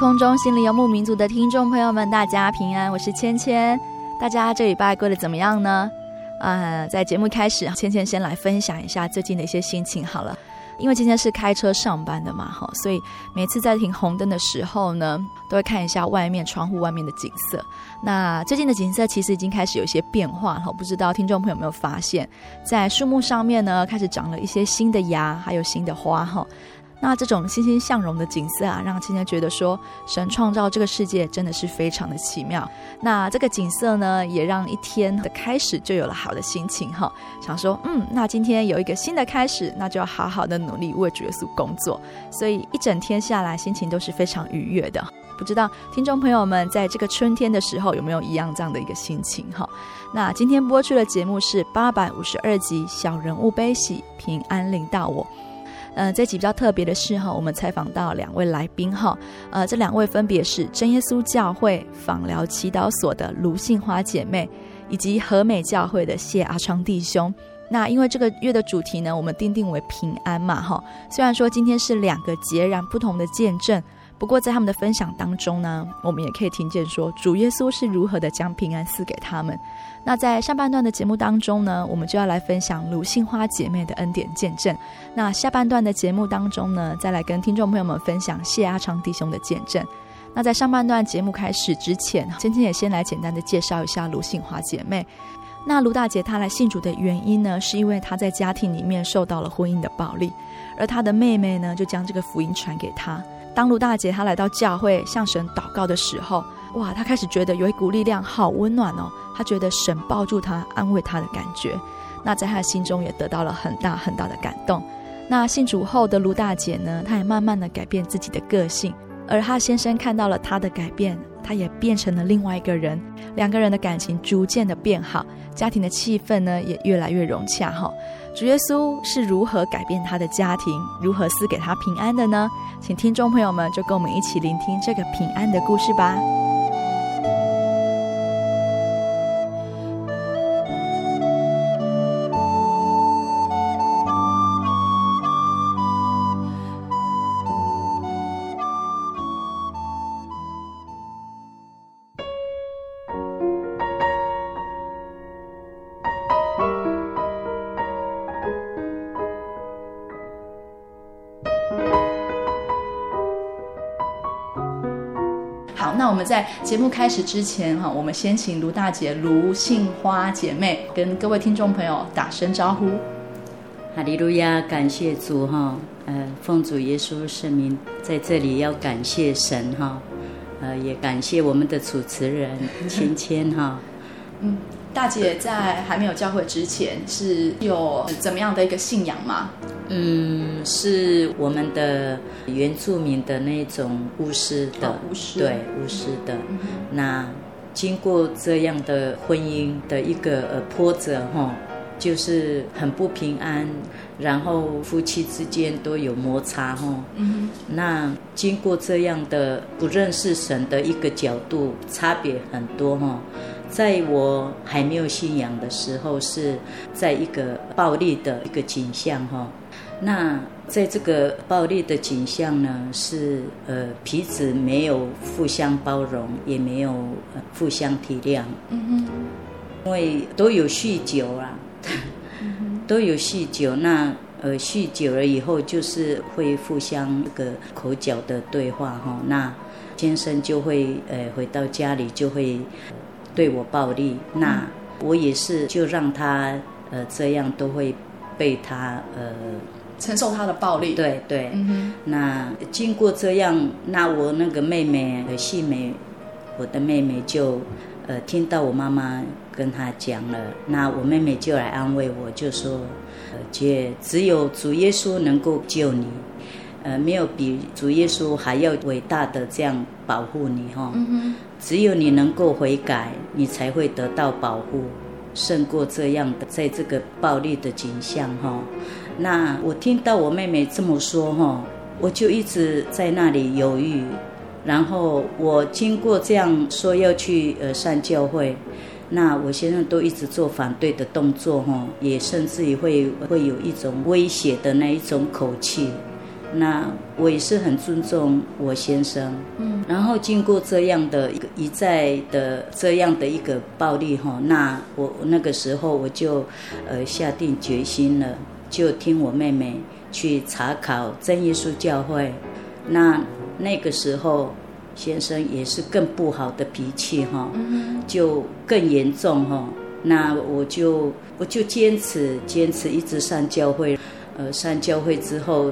空中，心里游牧民族的听众朋友们，大家平安，我是芊芊。大家这礼拜过得怎么样呢？呃，在节目开始，芊芊先来分享一下最近的一些心情好了。因为今天是开车上班的嘛，哈，所以每次在停红灯的时候呢，都会看一下外面窗户外面的景色。那最近的景色其实已经开始有一些变化哈，不知道听众朋友有没有发现，在树木上面呢，开始长了一些新的芽，还有新的花哈。那这种欣欣向荣的景色啊，让今天觉得说，神创造这个世界真的是非常的奇妙。那这个景色呢，也让一天的开始就有了好的心情哈。想说，嗯，那今天有一个新的开始，那就要好好的努力为主耶稣工作。所以一整天下来，心情都是非常愉悦的。不知道听众朋友们在这个春天的时候有没有一样这样的一个心情哈？那今天播出的节目是八百五十二集《小人物悲喜，平安临到我》。呃，这集比较特别的是哈，我们采访到两位来宾哈，呃，这两位分别是真耶稣教会枋寮祈祷所的卢杏花姐妹，以及和美教会的谢阿昌弟兄。那因为这个月的主题呢，我们定定为平安嘛哈，虽然说今天是两个截然不同的见证。不过，在他们的分享当中呢，我们也可以听见说，主耶稣是如何的将平安赐给他们。那在上半段的节目当中呢，我们就要来分享卢杏花姐妹的恩典见证。那下半段的节目当中呢，再来跟听众朋友们分享谢阿昌弟兄的见证。那在上半段节目开始之前，芊芊也先来简单的介绍一下卢杏花姐妹。那卢大姐她来信主的原因呢，是因为她在家庭里面受到了婚姻的暴力，而她的妹妹呢，就将这个福音传给她。当卢大姐她来到教会向神祷告的时候，哇，她开始觉得有一股力量好温暖哦，她觉得神抱住她安慰她的感觉，那在她的心中也得到了很大很大的感动。那信主后的卢大姐呢，她也慢慢的改变自己的个性，而哈先生看到了他的改变，他也变成了另外一个人，两个人的感情逐渐的变好，家庭的气氛呢也越来越融洽哈。主耶稣是如何改变他的家庭，如何赐给他平安的呢？请听众朋友们就跟我们一起聆听这个平安的故事吧。在节目开始之前，哈，我们先请卢大姐、卢杏花姐妹跟各位听众朋友打声招呼。哈利路亚，感谢主哈，呃，奉主耶稣圣名，在这里要感谢神哈，呃，也感谢我们的主持人芊芊哈。嗯，大姐在还没有教会之前是有怎么样的一个信仰吗？嗯，是我们的原住民的那种巫师的，哦、巫师对巫师的。嗯、那经过这样的婚姻的一个呃波折哈，就是很不平安，然后夫妻之间都有摩擦哈。嗯哼。那经过这样的不认识神的一个角度，差别很多哈。在我还没有信仰的时候，是在一个暴力的一个景象哈。那在这个暴力的景象呢，是呃彼此没有互相包容，也没有互相体谅。嗯哼。因为都有酗酒啊。都有酗酒，那呃酗酒了以后，就是会互相一个口角的对话哈。那先生就会呃回到家里就会对我暴力，那我也是就让他呃这样都会被他呃承受他的暴力。对对，嗯、哼那经过这样，那我那个妹妹呃细美，我的妹妹就呃听到我妈妈。跟她讲了，那我妹妹就来安慰我，就说：“呃，姐，只有主耶稣能够救你，呃，没有比主耶稣还要伟大的这样保护你哈。嗯、只有你能够悔改，你才会得到保护，胜过这样的在这个暴力的景象哈。那我听到我妹妹这么说哈，我就一直在那里犹豫，然后我经过这样说要去呃上教会。”那我先生都一直做反对的动作，哈，也甚至于会会有一种威胁的那一种口气。那我也是很尊重我先生，嗯。然后经过这样的一个一再的这样的一个暴力，哈，那我那个时候我就呃下定决心了，就听我妹妹去查考真耶稣教会。那那个时候。先生也是更不好的脾气哈，就更严重哈。那我就我就坚持坚持一直上教会，呃，上教会之后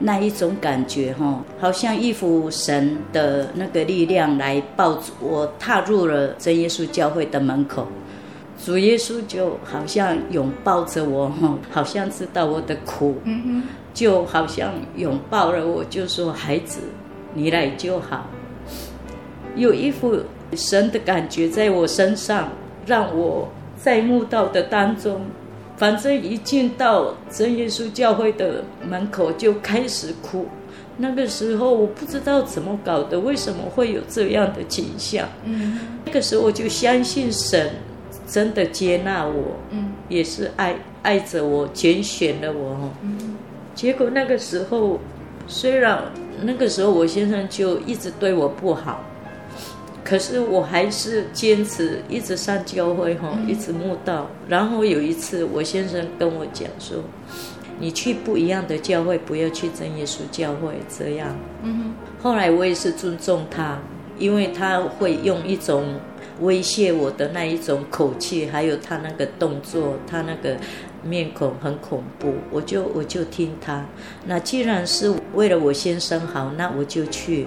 那一种感觉哈，好像一副神的那个力量来抱住我，踏入了真耶稣教会的门口，主耶稣就好像拥抱着我哈，好像知道我的苦，嗯哼就好像拥抱了我，就说孩子，你来就好。有一副神的感觉在我身上，让我在慕道的当中，反正一进到真耶稣教会的门口就开始哭。那个时候我不知道怎么搞的，为什么会有这样的景象？嗯，那个时候我就相信神真的接纳我，嗯，也是爱爱着我，拣选了我。嗯，结果那个时候，虽然那个时候我先生就一直对我不好。可是我还是坚持一直上教会哈，一直慕道。然后有一次，我先生跟我讲说：“你去不一样的教会，不要去真耶稣教会。”这样。嗯。后来我也是尊重他，因为他会用一种威胁我的那一种口气，还有他那个动作，他那个面孔很恐怖。我就我就听他。那既然是为了我先生好，那我就去。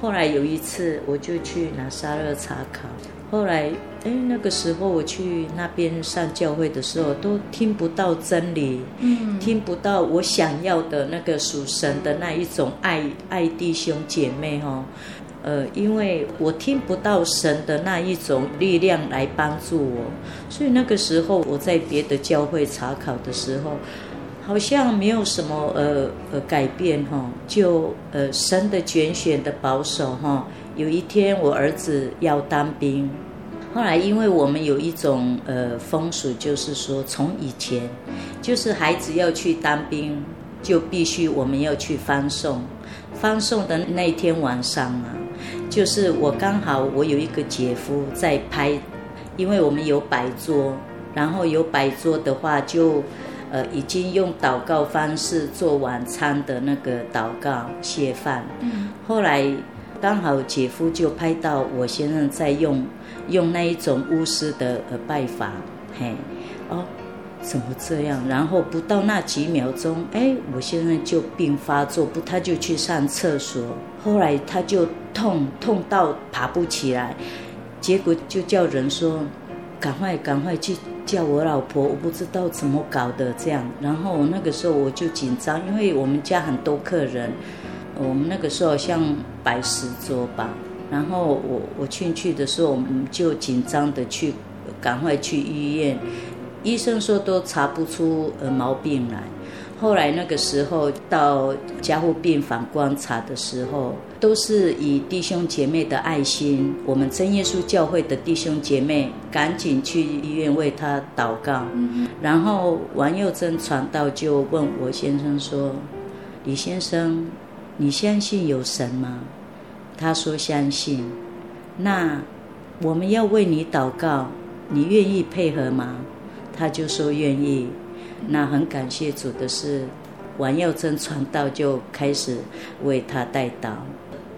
后来有一次，我就去拿沙勒查考。后来，哎，那个时候我去那边上教会的时候，都听不到真理，嗯，听不到我想要的那个属神的那一种爱爱弟兄姐妹哈、哦。呃，因为我听不到神的那一种力量来帮助我，所以那个时候我在别的教会查考的时候。好像没有什么呃呃改变哈，就呃神的拣选的保守哈。有一天我儿子要当兵，后来因为我们有一种呃风俗，就是说从以前就是孩子要去当兵，就必须我们要去欢送。欢送的那天晚上啊，就是我刚好我有一个姐夫在拍，因为我们有摆桌，然后有摆桌的话就。呃，已经用祷告方式做晚餐的那个祷告谢饭。嗯。后来刚好姐夫就拍到我先生在用用那一种巫师的呃拜法，嘿，哦，怎么这样？然后不到那几秒钟，哎，我先生就病发作，不，他就去上厕所。后来他就痛痛到爬不起来，结果就叫人说，赶快赶快去。叫我老婆，我不知道怎么搞的这样，然后那个时候我就紧张，因为我们家很多客人，我们那个时候像摆十桌吧，然后我我进去的时候，我们就紧张的去，赶快去医院，医生说都查不出呃毛病来。后来那个时候到加护病房观察的时候，都是以弟兄姐妹的爱心，我们真耶稣教会的弟兄姐妹赶紧去医院为他祷告。然后王佑珍传道就问我先生说：“李先生，你相信有神吗？”他说相信。那我们要为你祷告，你愿意配合吗？他就说愿意。那很感谢主的是，王耀珍传道就开始为他代祷。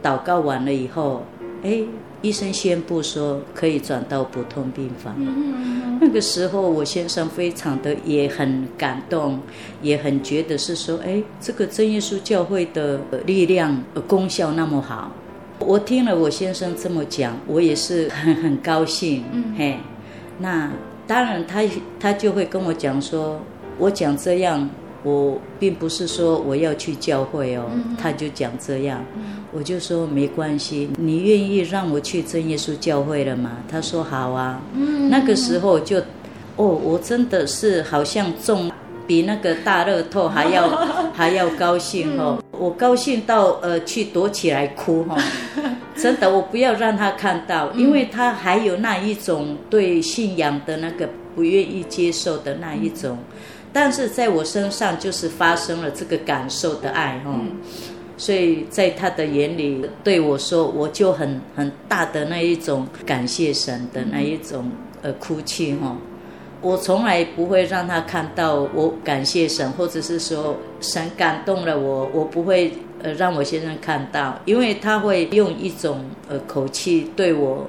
祷告完了以后，哎，医生宣布说可以转到普通病房。那个时候，我先生非常的也很感动，也很觉得是说，哎，这个真耶稣教会的力量功效那么好。我听了我先生这么讲，我也是很很高兴。嘿，那当然他他就会跟我讲说。我讲这样，我并不是说我要去教会哦，他就讲这样，我就说没关系，你愿意让我去真耶稣教会了吗？他说好啊。那个时候就，哦，我真的是好像中比那个大乐透还要 还要高兴哦，我高兴到呃去躲起来哭哈，真的，我不要让他看到，因为他还有那一种对信仰的那个不愿意接受的那一种。但是在我身上就是发生了这个感受的爱哈，所以在他的眼里对我说，我就很很大的那一种感谢神的那一种呃哭泣哈，我从来不会让他看到我感谢神，或者是说神感动了我，我不会呃让我先生看到，因为他会用一种呃口气对我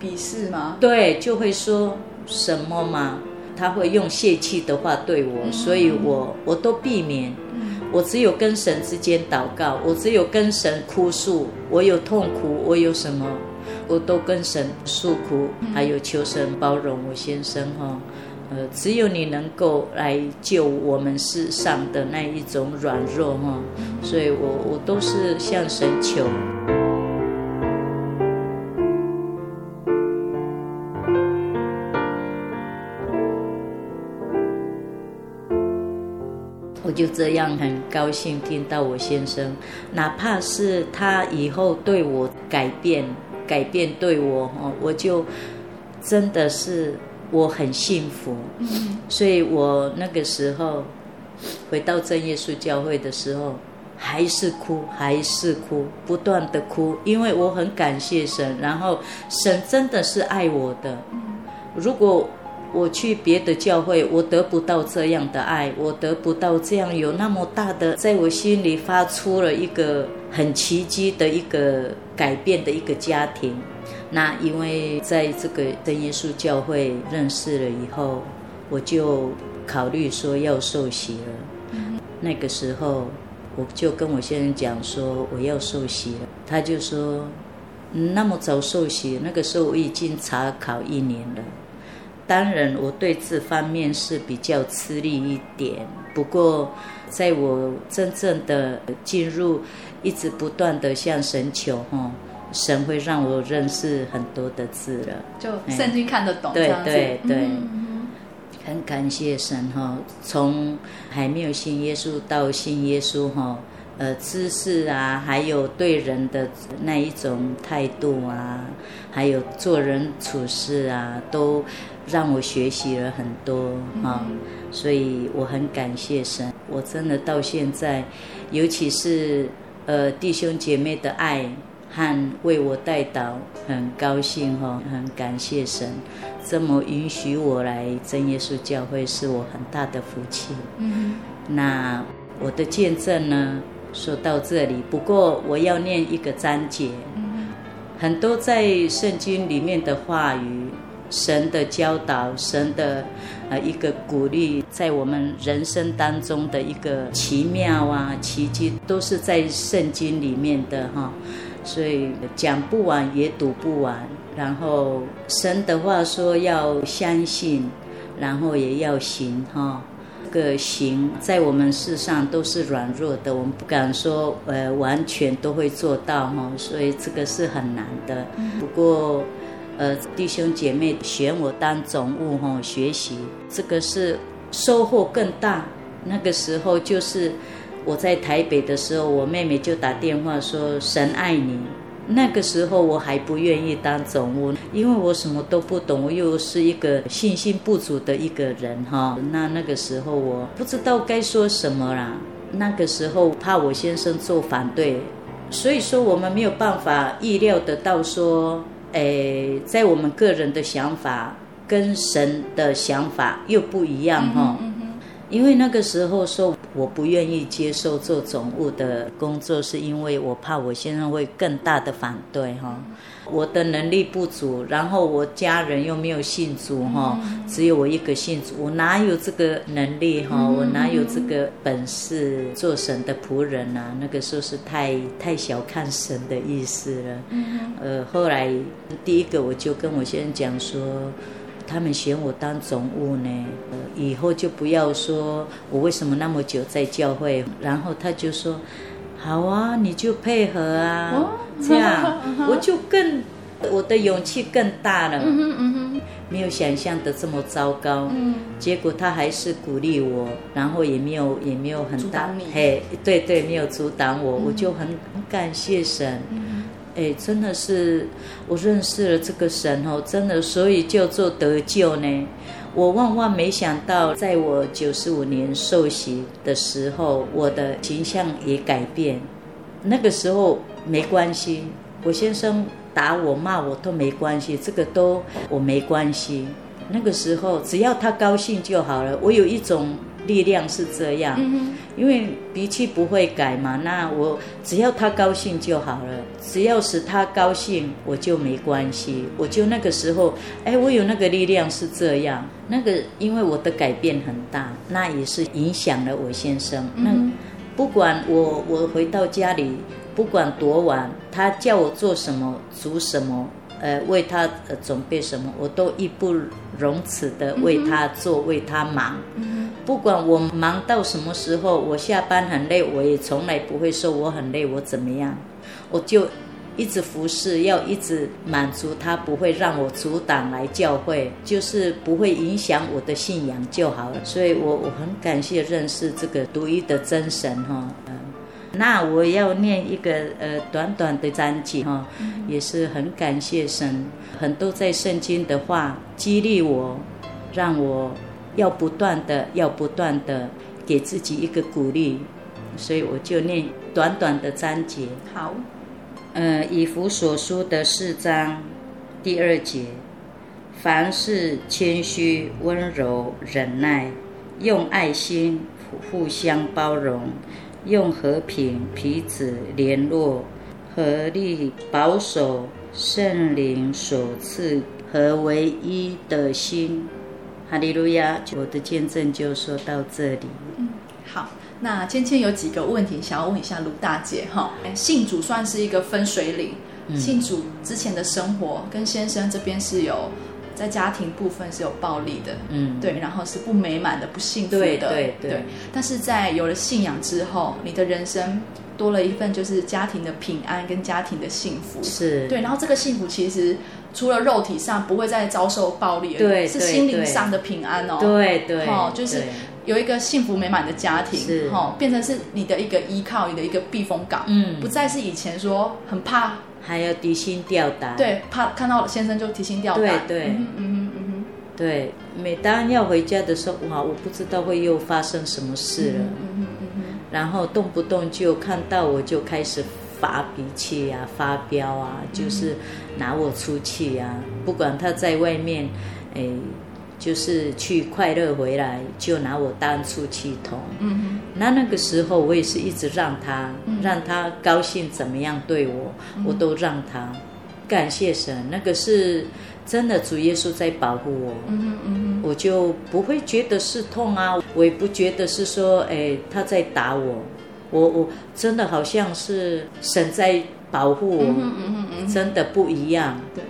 鄙视吗？对，就会说什么嘛。他会用泄气的话对我，所以我我都避免。我只有跟神之间祷告，我只有跟神哭诉，我有痛苦，我有什么，我都跟神诉苦，还有求神包容我先生哈。呃，只有你能够来救我们世上的那一种软弱哈，所以我我都是向神求。就这样很高兴听到我先生，哪怕是他以后对我改变，改变对我哦，我就真的是我很幸福。所以我那个时候回到正耶稣教会的时候，还是哭，还是哭，不断的哭，因为我很感谢神，然后神真的是爱我的。如果我去别的教会，我得不到这样的爱，我得不到这样有那么大的，在我心里发出了一个很奇迹的一个改变的一个家庭。那因为在这个真耶稣教会认识了以后，我就考虑说要受洗了。那个时候，我就跟我先生讲说我要受洗了，他就说，那么早受洗？那个时候我已经查考一年了。当然，我对这方面是比较吃力一点。不过，在我真正的进入，一直不断的向神求，哈，神会让我认识很多的字了。就圣经看得懂，对对对，嗯、很感谢神哈。从还没有信耶稣到信耶稣哈，呃，知识啊，还有对人的那一种态度啊，还有做人处事啊，都。让我学习了很多啊，所以我很感谢神。我真的到现在，尤其是呃弟兄姐妹的爱和为我代祷，很高兴哈，很感谢神，这么允许我来真耶稣教会，是我很大的福气。嗯，那我的见证呢，说到这里，不过我要念一个章节，很多在圣经里面的话语。神的教导，神的呃一个鼓励，在我们人生当中的一个奇妙啊奇迹，都是在圣经里面的哈，所以讲不完也读不完。然后神的话说要相信，然后也要行哈。这个行在我们世上都是软弱的，我们不敢说呃完全都会做到哈，所以这个是很难的。不过。呃，弟兄姐妹选我当总务哈，学习这个是收获更大。那个时候就是我在台北的时候，我妹妹就打电话说神爱你。那个时候我还不愿意当总务，因为我什么都不懂，我又是一个信心不足的一个人哈。那那个时候我不知道该说什么啦。那个时候怕我先生做反对，所以说我们没有办法意料得到说，诶，在我们个人的想法跟神的想法又不一样哈。因为那个时候说我不愿意接受做总务的工作，是因为我怕我先生会更大的反对哈。我的能力不足，然后我家人又没有信主哈，只有我一个信主，我哪有这个能力哈？我哪有这个本事做神的仆人啊？那个时候是太太小看神的意思了。呃，后来第一个我就跟我先生讲说。他们选我当总务呢，以后就不要说我为什么那么久在教会。然后他就说：“好啊，你就配合啊，哦、这样 我就更我的勇气更大了。嗯嗯”没有想象的这么糟糕。嗯、结果他还是鼓励我，然后也没有也没有很大嘿，对对，没有阻挡我，嗯、我就很很感谢神。嗯哎，真的是我认识了这个神哦，真的，所以叫做得救呢。我万万没想到，在我九十五年受洗的时候，我的形象也改变。那个时候没关系，我先生打我骂我都没关系，这个都我没关系。那个时候只要他高兴就好了。我有一种。力量是这样，因为脾气不会改嘛。那我只要他高兴就好了，只要使他高兴，我就没关系。我就那个时候，哎，我有那个力量是这样。那个因为我的改变很大，那也是影响了我先生。那不管我我回到家里，不管多晚，他叫我做什么，煮什么。呃，为他呃准备什么，我都义不容辞的为他做，嗯、为他忙。嗯、不管我忙到什么时候，我下班很累，我也从来不会说我很累，我怎么样，我就一直服侍，要一直满足他，不会让我阻挡来教会，就是不会影响我的信仰就好了。所以我我很感谢认识这个独一的真神哈。那我要念一个呃短短的章节哈，也是很感谢神，很多在圣经的话激励我，让我要不断的要不断的给自己一个鼓励，所以我就念短短的章节。好，呃，以弗所书的四章第二节，凡事谦虚、温柔、忍耐，用爱心互相包容。用和平彼此联络，合力保守圣灵所赐和唯一的心。哈利路亚！我的见证就说到这里。嗯，好，那芊芊有几个问题想要问一下卢大姐哈。信主算是一个分水岭，嗯、信主之前的生活跟先生这边是有。在家庭部分是有暴力的，嗯，对，然后是不美满的、不幸福的，对对对，对。但是在有了信仰之后，你的人生多了一份就是家庭的平安跟家庭的幸福，是对。然后这个幸福其实除了肉体上不会再遭受暴力而已，对，是心灵上的平安哦，对对，哦，就是有一个幸福美满的家庭，是。哈，变成是你的一个依靠，你的一个避风港，嗯，不再是以前说很怕。还要提心吊胆，对，怕看到先生就提心吊胆，对对，嗯嗯嗯哼，对。每当要回家的时候，哇，我不知道会又发生什么事了，嗯哼嗯，嗯然后动不动就看到我就开始发脾气啊，发飙啊，就是拿我出气啊，不管他在外面，哎。就是去快乐回来，就拿我当出气筒。嗯哼，那那个时候我也是一直让他，让他高兴怎么样对我，我都让他。感谢神，那个是真的，主耶稣在保护我。嗯哼嗯哼，我就不会觉得是痛啊，我也不觉得是说，哎，他在打我。我我真的好像是神在保护我。真的不一样。对，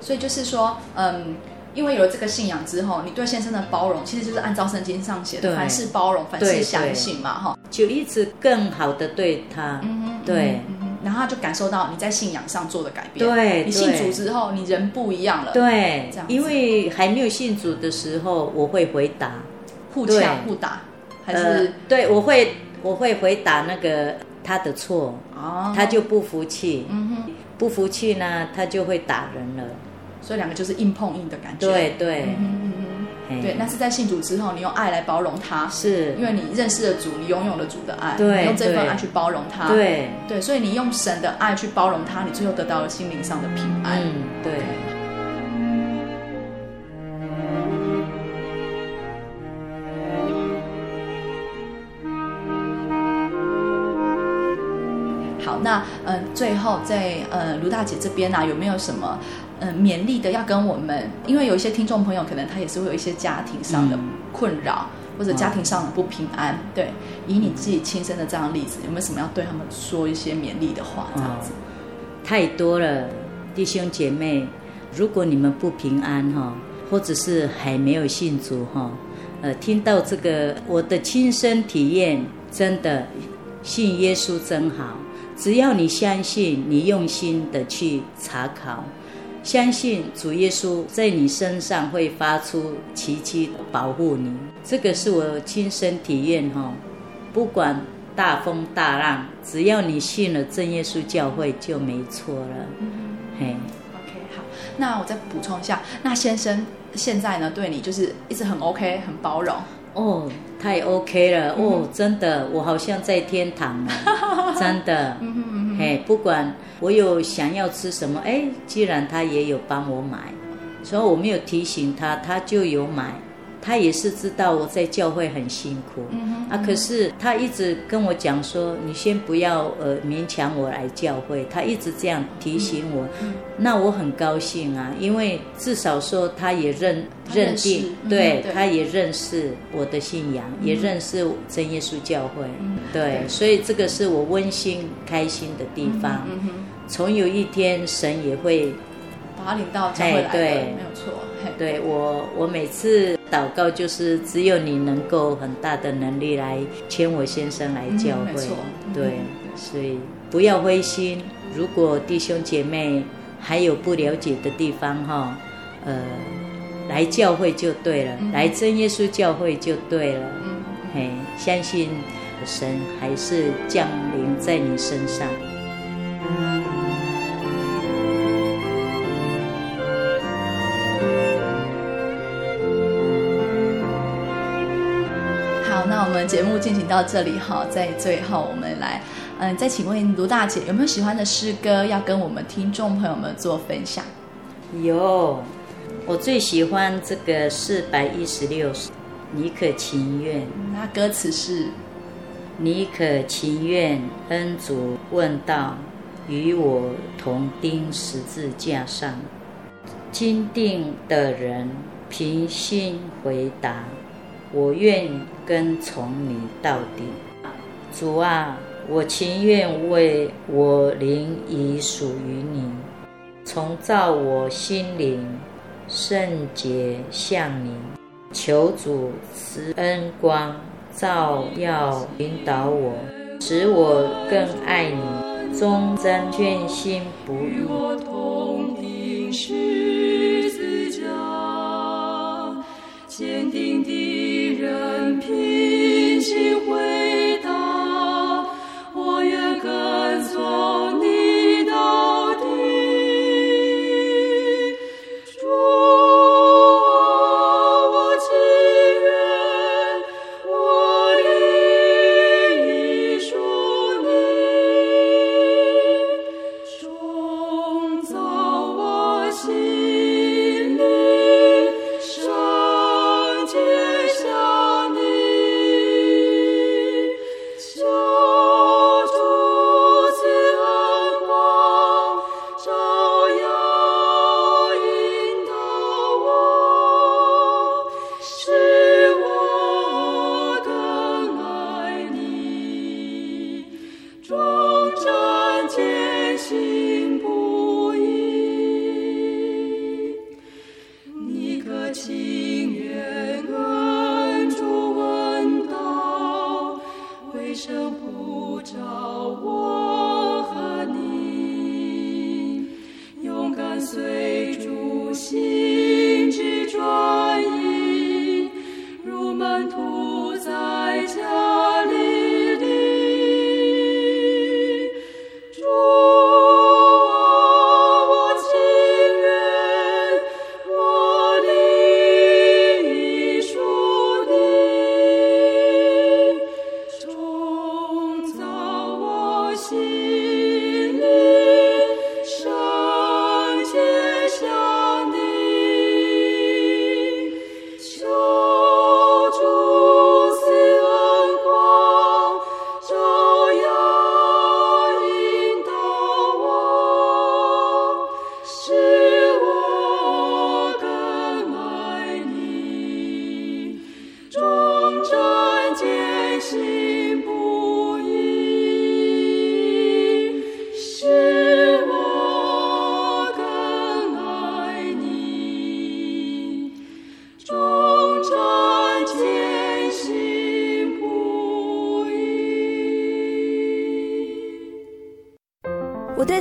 所以就是说，嗯。因为有了这个信仰之后，你对先生的包容，其实就是按照圣经上写的，凡事包容，凡事相信嘛，哈，就一直更好的对他，嗯哼，对，嗯，然后他就感受到你在信仰上做的改变。对，你信主之后，你人不一样了。对，这样因为还没有信主的时候，我会回答，互对呛互打，还是、呃，对我会我会回答那个他的错，哦，他就不服气，嗯哼，不服气呢，他就会打人了。所以两个就是硬碰硬的感觉。对对。嗯哼嗯对，那是在信主之后，你用爱来包容他，是。因为你认识了主，你拥有了主的爱，对你用这份对。爱去包容他。对，对，所以你用神的爱去包容他，你最后得到了心灵上的平安。嗯，对。好，那嗯、呃，最后在呃卢大姐这边呢、啊，有没有什么嗯、呃、勉励的要跟我们？因为有一些听众朋友可能他也是会有一些家庭上的困扰，嗯、或者家庭上的不平安。对，以你自己亲身的这样的例子，有没有什么要对他们说一些勉励的话？这样子、哦、太多了，弟兄姐妹，如果你们不平安哈，或者是还没有信主哈，呃，听到这个我的亲身体验，真的信耶稣真好。只要你相信，你用心的去查考，相信主耶稣在你身上会发出奇迹保护你。这个是我亲身体验哈，不管大风大浪，只要你信了正耶稣教会就没错了。嗯，嘿，OK，好，那我再补充一下，那先生现在呢，对你就是一直很 OK，很包容。哦，太 OK 了、嗯、哦，真的，我好像在天堂了，真的。嘿，不管我有想要吃什么，哎，既然他也有帮我买，所以我没有提醒他，他就有买。他也是知道我在教会很辛苦，啊，可是他一直跟我讲说，你先不要呃勉强我来教会，他一直这样提醒我，那我很高兴啊，因为至少说他也认认，认定，嗯、对，对。他也认识我的信仰，嗯、也认识真耶稣教会，嗯、对，对。所以这个是我温馨开心的地方。嗯，总有一天神也会把他领到教会来的，对。没有错。对我，我每次祷告就是只有你能够很大的能力来牵我先生来教会，嗯、对，所以不要灰心。如果弟兄姐妹还有不了解的地方哈，呃，来教会就对了，嗯、来真耶稣教会就对了，嗯，嘿，相信神还是降临在你身上。们节目进行到这里哈，在最后我们来，嗯，再请问卢大姐有没有喜欢的诗歌要跟我们听众朋友们做分享？有，我最喜欢这个四百一十六首，你可情愿？那歌词是：你可情愿恩主问道，与我同钉十字架上？坚定的人平心回答。我愿跟从你到底，主啊，我情愿为我灵已属于你，重造我心灵，圣洁向你，求主慈恩光照耀引导我，使我更爱你，忠贞全心不移。坚定的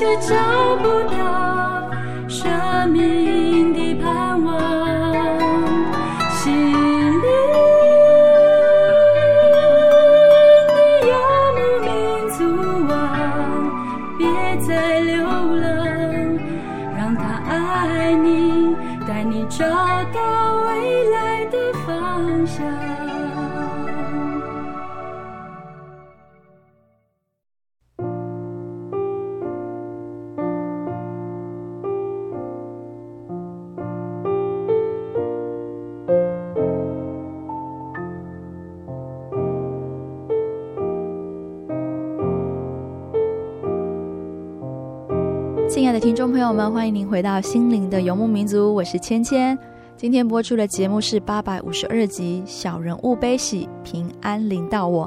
却找不到。朋友们，欢迎您回到心灵的游牧民族，我是芊芊。今天播出的节目是八百五十二集《小人物悲喜，平安临到我》。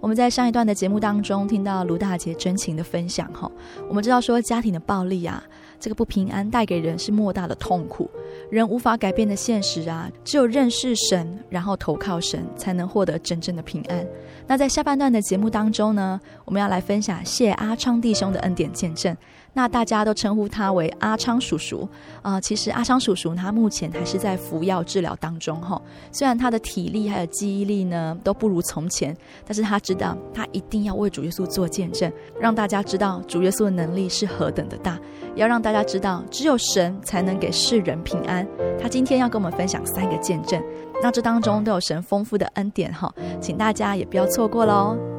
我们在上一段的节目当中听到卢大姐真情的分享，哈，我们知道说家庭的暴力啊，这个不平安带给人是莫大的痛苦，人无法改变的现实啊，只有认识神，然后投靠神，才能获得真正的平安。那在下半段的节目当中呢，我们要来分享谢阿昌弟兄的恩典见证。那大家都称呼他为阿昌叔叔、呃，其实阿昌叔叔他目前还是在服药治疗当中哈。虽然他的体力还有记忆力呢都不如从前，但是他知道他一定要为主耶稣做见证，让大家知道主耶稣的能力是何等的大，要让大家知道只有神才能给世人平安。他今天要跟我们分享三个见证，那这当中都有神丰富的恩典哈，请大家也不要错过喽。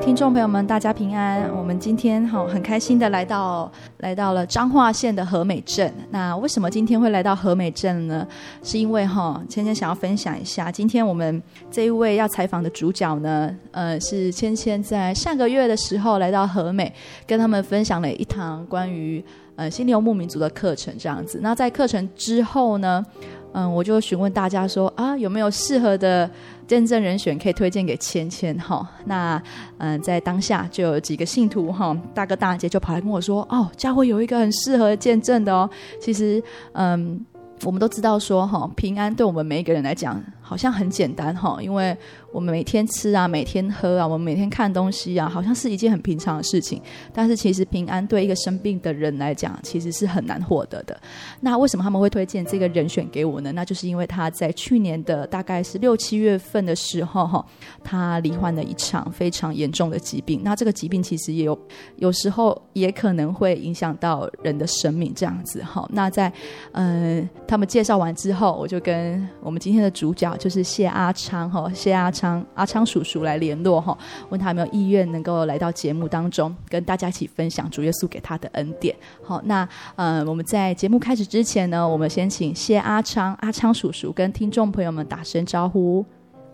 听众朋友们，大家平安。我们今天哈很开心的来到来到了彰化县的和美镇。那为什么今天会来到和美镇呢？是因为哈芊芊想要分享一下，今天我们这一位要采访的主角呢，呃，是芊芊在上个月的时候来到和美，跟他们分享了一堂关于呃心灵游牧民族的课程，这样子。那在课程之后呢，嗯，我就询问大家说啊，有没有适合的见证人选可以推荐给芊芊哈？那嗯，在当下就有几个信徒哈，大哥大姐就跑来跟我说，哦，教会有一个很适合见证的哦。其实嗯，我们都知道说哈，平安对我们每一个人来讲好像很简单哈，因为。我们每天吃啊，每天喝啊，我们每天看东西啊，好像是一件很平常的事情。但是其实平安对一个生病的人来讲，其实是很难获得的。那为什么他们会推荐这个人选给我呢？那就是因为他在去年的大概是六七月份的时候，哈，他罹患了一场非常严重的疾病。那这个疾病其实也有有时候也可能会影响到人的生命，这样子哈。那在嗯，他们介绍完之后，我就跟我们今天的主角就是谢阿昌哈，谢阿昌。阿昌叔叔来联络哈，问他有没有意愿能够来到节目当中，跟大家一起分享主耶稣给他的恩典。好，那呃，我们在节目开始之前呢，我们先请谢阿昌阿昌叔叔跟听众朋友们打声招呼。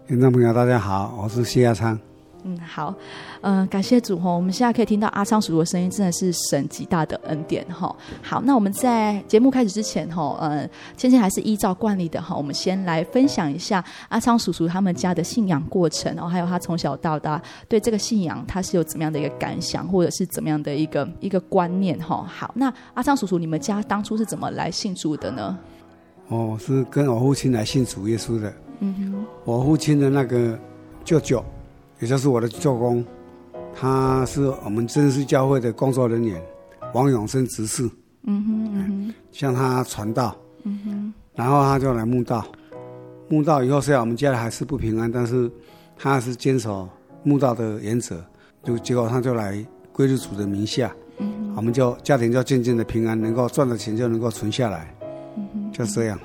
听众朋友，大家好，我是谢阿昌。嗯，好，嗯、呃，感谢主哈，我们现在可以听到阿昌叔叔的声音，真的是神极大的恩典哈。好，那我们在节目开始之前哈，呃，芊芊还是依照惯例的哈，我们先来分享一下阿昌叔叔他们家的信仰过程，然后还有他从小到大对这个信仰他是有怎么样的一个感想，或者是怎么样的一个一个观念哈。好，那阿昌叔叔，你们家当初是怎么来信主的呢？哦，是跟我父亲来信主耶稣的。嗯哼，我父亲的那个舅舅。也就是我的舅公，他是我们真实教会的工作人员，王永生执事。嗯哼嗯哼，向他传道，嗯哼，然后他就来墓道，墓道以后虽然我们家里还是不平安，但是他还是坚守墓道的原则，就结果他就来归入主的名下，嗯，我们就家庭就渐渐的平安，能够赚的钱就能够存下来，嗯哼，就这样。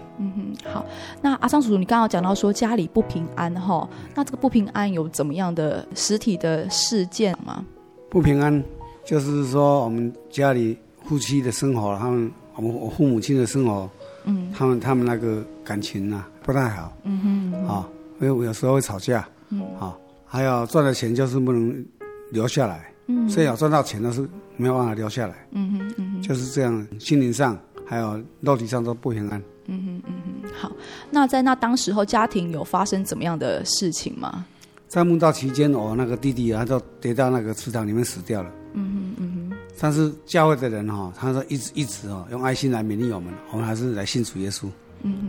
嗯，好，那阿桑叔叔，你刚刚讲到说家里不平安哈，那这个不平安有怎么样的实体的事件吗？不平安就是说我们家里夫妻的生活，他们我们我父母亲的生活，嗯，他们他们那个感情啊不太好，嗯哼，啊，因为有时候会吵架，嗯，啊，还有赚的钱就是不能留下来，嗯，虽然有赚到钱，但是没有办法留下来，嗯哼，嗯哼，就是这样，心灵上还有肉体上都不平安。嗯哼嗯哼，好。那在那当时候，家庭有发生怎么样的事情吗？在墓道期间，我那个弟弟他就跌到那个池塘里面死掉了。嗯哼嗯哼。但是教会的人哈，他说一直一直哦，用爱心来勉励我们，我们还是来信主耶稣。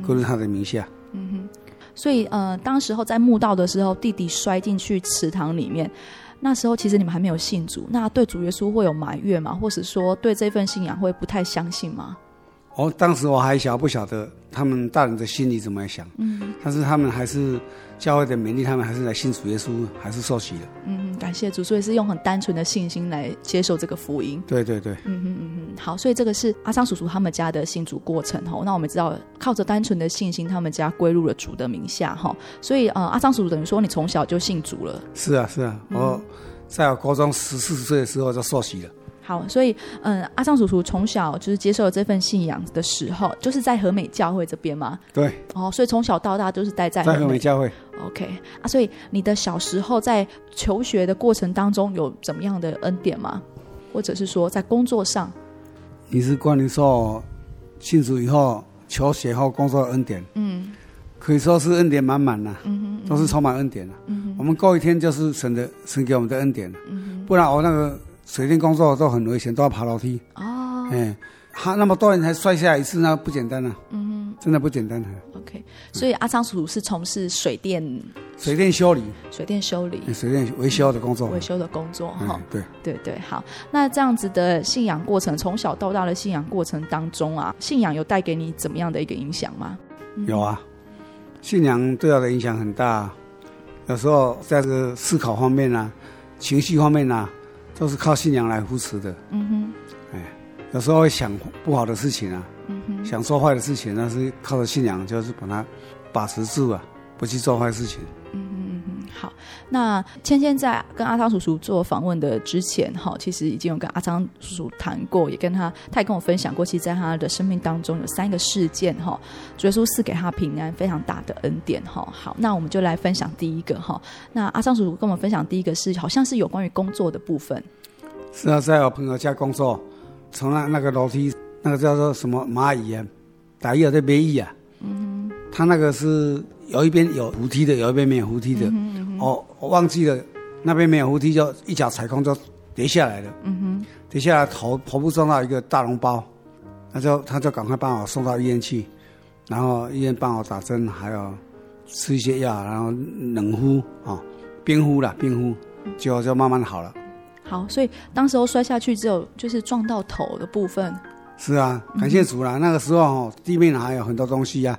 归入他的名下。嗯哼。所以呃，当时候在墓道的时候，弟弟摔进去池塘里面，那时候其实你们还没有信主，那对主耶稣会有埋怨吗？或是说对这份信仰会不太相信吗？我、哦、当时我还小，不晓得他们大人的心里怎么想。嗯，但是他们还是教会的勉励，他们还是来信主耶稣，还是受洗的。嗯，感谢主，所以是用很单纯的信心来接受这个福音。对对对。嗯哼嗯嗯，好，所以这个是阿昌叔叔他们家的信主过程哈。那我们知道，靠着单纯的信心，他们家归入了主的名下哈。所以呃，阿昌叔叔等于说你从小就信主了。是啊是啊，嗯、我在我高中十四岁的时候就受洗了。好，所以嗯，阿尚叔叔从小就是接受了这份信仰的时候，就是在和美教会这边嘛？对。哦，所以从小到大都是待在在和美教会。OK 啊，所以你的小时候在求学的过程当中有怎么样的恩典吗？或者是说在工作上？你是关于说信主以后求学后工作的恩典？嗯，可以说是恩典满满呐。嗯哼，都是充满恩典了。嗯哼，我们过一天就是神的神给我们的恩典。嗯哼，不然我那个。水电工作都很危险，都要爬楼梯。哦，哎，他那么多人才摔下来一次，那不简单啊。嗯哼，真的不简单。OK，所以阿昌叔叔是从事水电、水电修理、水电修理、水电维修的工作、维修的工作。哈，对对对，好。那这样子的信仰过程，从小到大的信仰过程当中啊，信仰有带给你怎么样的一个影响吗？有啊，信仰对我的影响很大。有时候在这个思考方面啊，情绪方面啊。都是靠信仰来扶持的。嗯哼，哎，有时候会想不好的事情啊，嗯哼，想做坏的事情，但是靠着信仰，就是把它把持住啊，不去做坏事情。好。那芊芊在跟阿昌叔叔做访问的之前，哈，其实已经有跟阿昌叔叔谈过，也跟他，他也跟我分享过，其实在他的生命当中有三个事件，哈，主耶稣赐给他平安非常大的恩典，哈。好，那我们就来分享第一个，哈。那阿昌叔叔跟我们分享第一个是，好像是有关于工作的部分。是啊，在我朋友家工作，从那那个楼梯，那个叫做什么蚂蚁啊，打蚁的蚂蚁啊，嗯哼，他那个是有一边有扶梯的，有一边没有扶梯的，嗯嗯哦，我忘记了，那边没有扶梯，就一脚踩空就跌下来了，嗯哼，跌下来头头部撞到一个大脓包，他就他就赶快帮我送到医院去，然后医院帮我打针，还有吃一些药，然后冷敷啊，冰、哦、敷了冰敷，就就慢慢好了。好，所以当时候摔下去只有就是撞到头的部分。是啊，感谢主啦。嗯、那个时候哦，地面还有很多东西呀、啊，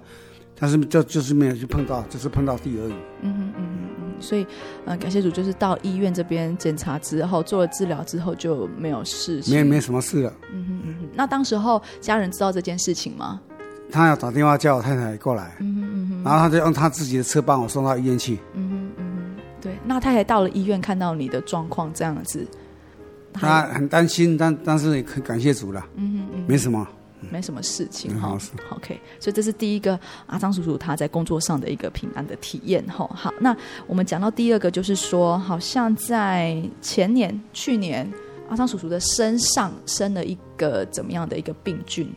但是就就是没有去碰到，就是碰到地而已。嗯嗯嗯嗯。所以，呃，感谢主，就是到医院这边检查之后，做了治疗之后就没有事情，没没什么事了。嗯哼嗯哼。那当时候家人知道这件事情吗？他要打电话叫我太太过来。嗯哼嗯哼。然后他就用他自己的车帮我送到医院去。嗯哼嗯哼。对，那太太到了医院看到你的状况这样子。他很担心，但但是也很感谢主了。嗯嗯嗯，没什么，没什么事情哈。OK，所以这是第一个阿张叔叔他在工作上的一个平安的体验哈。好，那我们讲到第二个，就是说，好像在前年、去年，阿张叔叔的身上生了一个怎么样的一个病菌？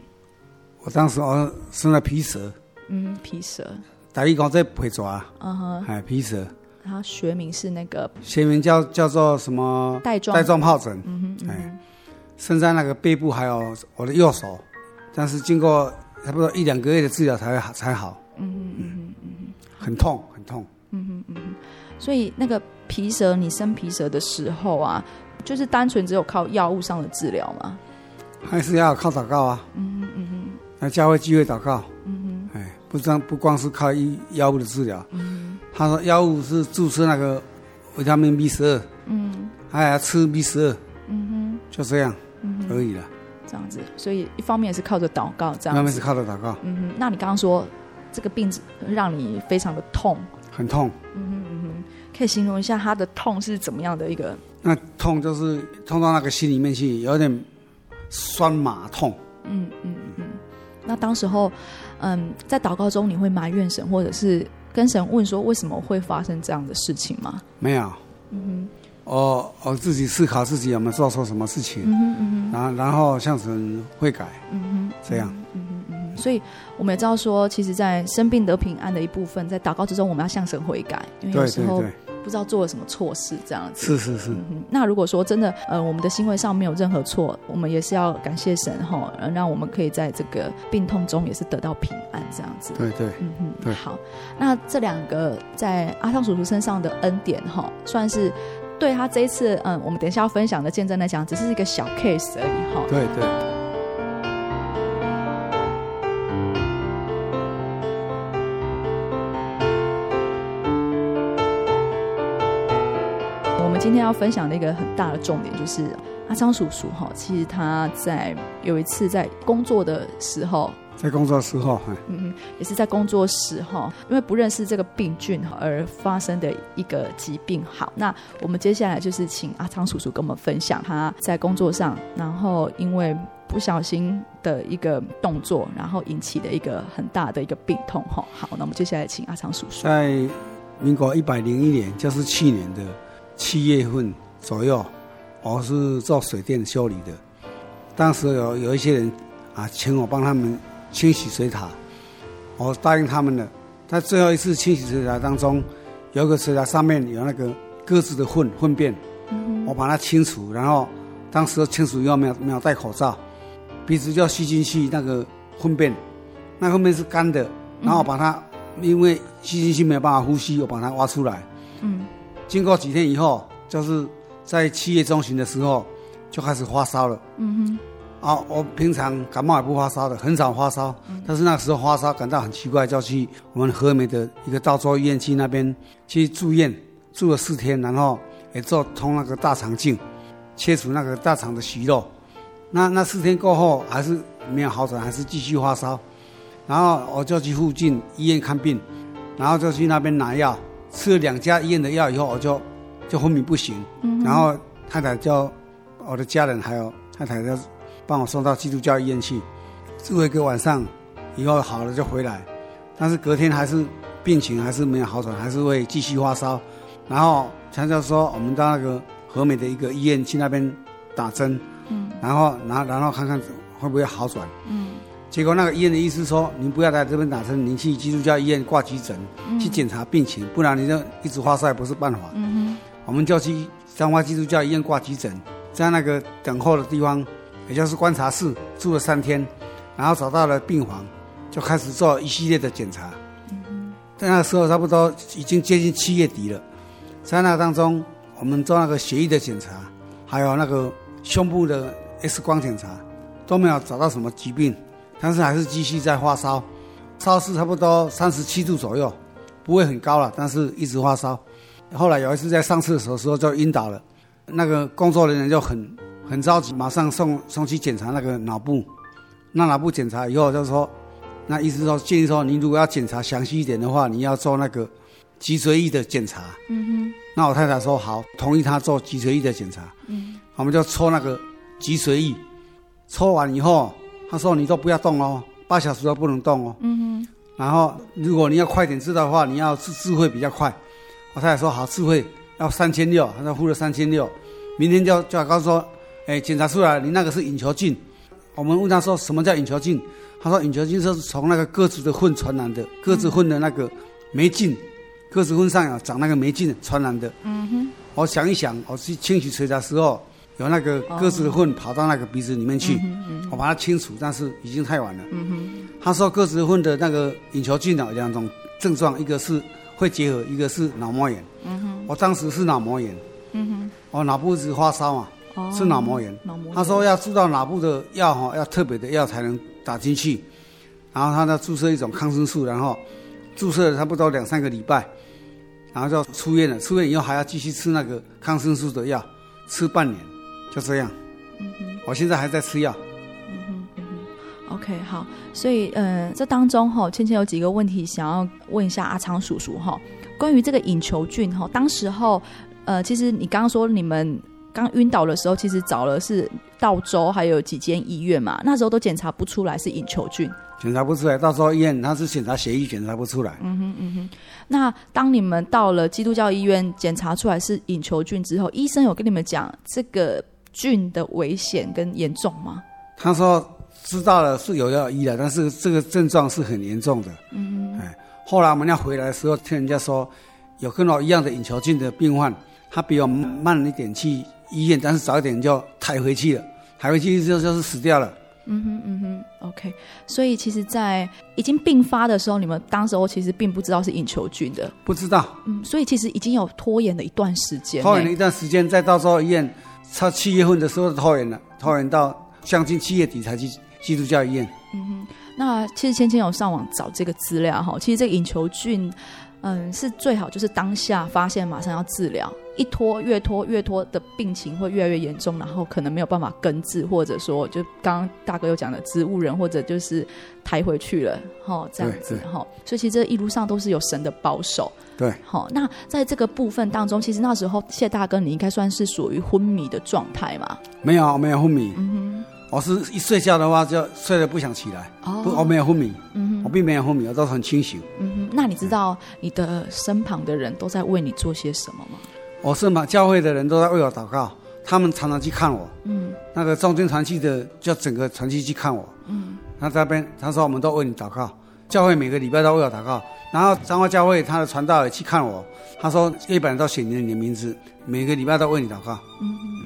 我当时我生了皮蛇。嗯，皮蛇。大医讲在皮蛇。嗯哼，哎，皮蛇。它学名是那个，学名叫叫做什么？带状带状疱疹。嗯哼，哎，生在那个背部，还有我的右手，但是经过差不多一两个月的治疗才好才好。嗯嗯嗯哼嗯哼，很痛很痛。嗯哼嗯哼，所以那个皮蛇，你生皮蛇的时候啊，就是单纯只有靠药物上的治疗吗？还是要靠祷告啊。嗯哼嗯哼，来教会聚会祷告。嗯哼，哎，不光不光是靠医药物的治疗。嗯哼，他说药物是注射那个维他命 B 十二。嗯，还要吃 B 十二。嗯哼，就这样，嗯哼，可以了。这样子，所以一方面是靠着祷告，这样子。一方面是靠着祷告。嗯哼，那你刚刚说这个病让你非常的痛，很痛。嗯哼嗯哼，可以形容一下他的痛是怎么样的一个？那痛就是痛到那个心里面去，有点酸麻痛。嗯嗯嗯。那当时候，嗯，在祷告中你会埋怨神，或者是跟神问说为什么会发生这样的事情吗？没有。嗯哼。我我自己思考自己有没有做错什么事情，嗯哼嗯哼，然后然后向神悔改，嗯哼，这样，嗯哼嗯哼。所以我们也知道说，其实，在生病得平安的一部分，在祷告之中，我们要向神悔改，因为有时候不知道做了什么错事，这样子。是是是。嗯、那如果说真的，呃，我们的行为上没有任何错，我们也是要感谢神哈，让我们可以在这个病痛中也是得到平安，这样子。对对，嗯嗯，对。好，那这两个在阿汤叔叔身上的恩典哈，算是。对他这一次，嗯，我们等一下要分享的见证来讲，只是一个小 case 而已哈。对对。我们今天要分享的一个很大的重点，就是阿昌叔叔哈，其实他在有一次在工作的时候。在工作时候，嗯嗯，也是在工作时哈，因为不认识这个病菌而发生的一个疾病。好，那我们接下来就是请阿昌叔叔跟我们分享他在工作上，然后因为不小心的一个动作，然后引起的一个很大的一个病痛哈。好，那我们接下来请阿昌叔叔。在民国一百零一年，就是去年的七月份左右，我是做水电修理的，当时有有一些人啊，请我帮他们。清洗水塔，我答应他们了。在最后一次清洗水塔当中，有一个水塔上面有那个鸽子的粪粪便，我把它清除。然后当时清除以后没有没有戴口罩，鼻子就吸进去那个粪便，那后面是干的。然后我把它因为吸进去没有办法呼吸，我把它挖出来。嗯，经过几天以后，就是在七月中旬的时候就开始发烧了。嗯哼。啊，我平常感冒也不发烧的，很少发烧。但是那时候发烧感到很奇怪，就去我们和美的一个大洲医院去那边去住院，住了四天，然后也做通那个大肠镜，切除那个大肠的息肉。那那四天过后还是没有好转，还是继续发烧。然后我就去附近医院看病，然后就去那边拿药，吃了两家医院的药以后，我就就昏迷不醒。然后太太叫我的家人还有太太就。帮我送到基督教医院去，住了一个晚上，以后好了就回来，但是隔天还是病情还是没有好转，还是会继续发烧。然后强调说，我们到那个和美的一个医院去那边打针，嗯，然后然后然后看看会不会好转，嗯，结果那个医院的医师说，您不要在这边打针，您去基督教医院挂急诊，嗯，去检查病情，不然你就一直发烧也不是办法。我们就去彰化基督教医院挂急诊，在那个等候的地方。也就是观察室住了三天，然后找到了病房，就开始做一系列的检查。嗯，在那个时候差不多已经接近七月底了，在那当中，我们做那个血液的检查，还有那个胸部的 X 光检查，都没有找到什么疾病，但是还是继续在发烧，烧是差不多三十七度左右，不会很高了，但是一直发烧。后来有一次在上厕所的时候就晕倒了，那个工作人员就很。很着急，马上送送去检查那个脑部。那脑部检查以后，就是说，那医生说建议说，你如果要检查详细一点的话，你要做那个脊髓液的检查。嗯哼。那我太太说好，同意他做脊髓液的检查。嗯。我们就抽那个脊髓液，抽完以后，他说你都不要动哦，八小时都不能动哦。嗯哼。然后如果你要快点治的话，你要智智慧比较快。我太太说好，智慧要三千六，他说付了三千六，明天就就要告诉说。哎，检查出来你那个是隐球菌。我们问他说什么叫隐球菌？他说隐球菌是从那个鸽子的粪传染的，鸽子粪的那个霉菌，鸽子粪上有长那个霉菌传染的。嗯哼。我想一想，我去清洗水的时候，有那个鸽子的粪跑到那个鼻子里面去，嗯、我把它清除，但是已经太晚了。嗯哼。他说鸽子粪的那个隐球菌有两种症状，一个是会结核，一个是脑膜炎。嗯哼。我当时是脑膜炎。嗯哼。我脑部一直发烧嘛。哦是脑膜炎。脑膜炎他说要注到脑部的药哈，要特别的药才能打进去，然后他呢注射一种抗生素，然后注射了差不多两三个礼拜，然后就出院了。出院以后还要继续吃那个抗生素的药，吃半年，就这样。嗯哼，我现在还在吃药。OK，好，所以呃，这当中哈，芊芊有几个问题想要问一下阿昌叔叔哈，关于这个隐球菌哈，当时候呃，其实你刚刚说你们刚晕倒的时候，其实找了是道州还有几间医院嘛，那时候都检查不出来是隐球菌，检查不出来，到时候医院他是检查血液检查不出来。嗯哼嗯哼，那当你们到了基督教医院检查出来是隐球菌之后，医生有跟你们讲这个菌的危险跟严重吗？他说。知道了是有药医的，但是这个症状是很严重的。嗯，哎，后来我们要回来的时候，听人家说有跟我一样的隐球菌的病患，他比我慢一点去医院，但是早一点就抬回去了，抬回去就就是死掉了。嗯哼嗯哼，OK。所以其实，在已经病发的时候，你们当时候其实并不知道是隐球菌的，不知道。嗯，所以其实已经有拖延了一段时间，拖延了一段时间，再到时候医院，差七月份的时候拖延了，拖延到将近七月底才去。基督教医院。嗯哼，那其实芊芊有上网找这个资料哈，其实这个隐球菌，嗯，是最好就是当下发现，马上要治疗，一拖越拖越拖的病情会越来越严重，然后可能没有办法根治，或者说就刚刚大哥有讲的植物人，或者就是抬回去了，哈，这样子哈，所以其实这一路上都是有神的保守。对，好，那在这个部分当中，其实那时候谢大哥你应该算是属于昏迷的状态嘛？没有，没有昏迷。嗯哼。我是一睡觉的话就睡得不想起来，哦、不，我没有昏迷，嗯，我并没有昏迷，我都很清醒。嗯哼，那你知道你的身旁的人都在为你做些什么吗？我身旁教会的人都在为我祷告，他们常常去看我。嗯，那个中间传记的叫整个传记去看我。嗯，他在那边他说我们都为你祷告，教会每个礼拜都为我祷告，然后彰化教会他的传道也去看我，他说一般人都写你的名字，每个礼拜都为你祷告。嗯嗯。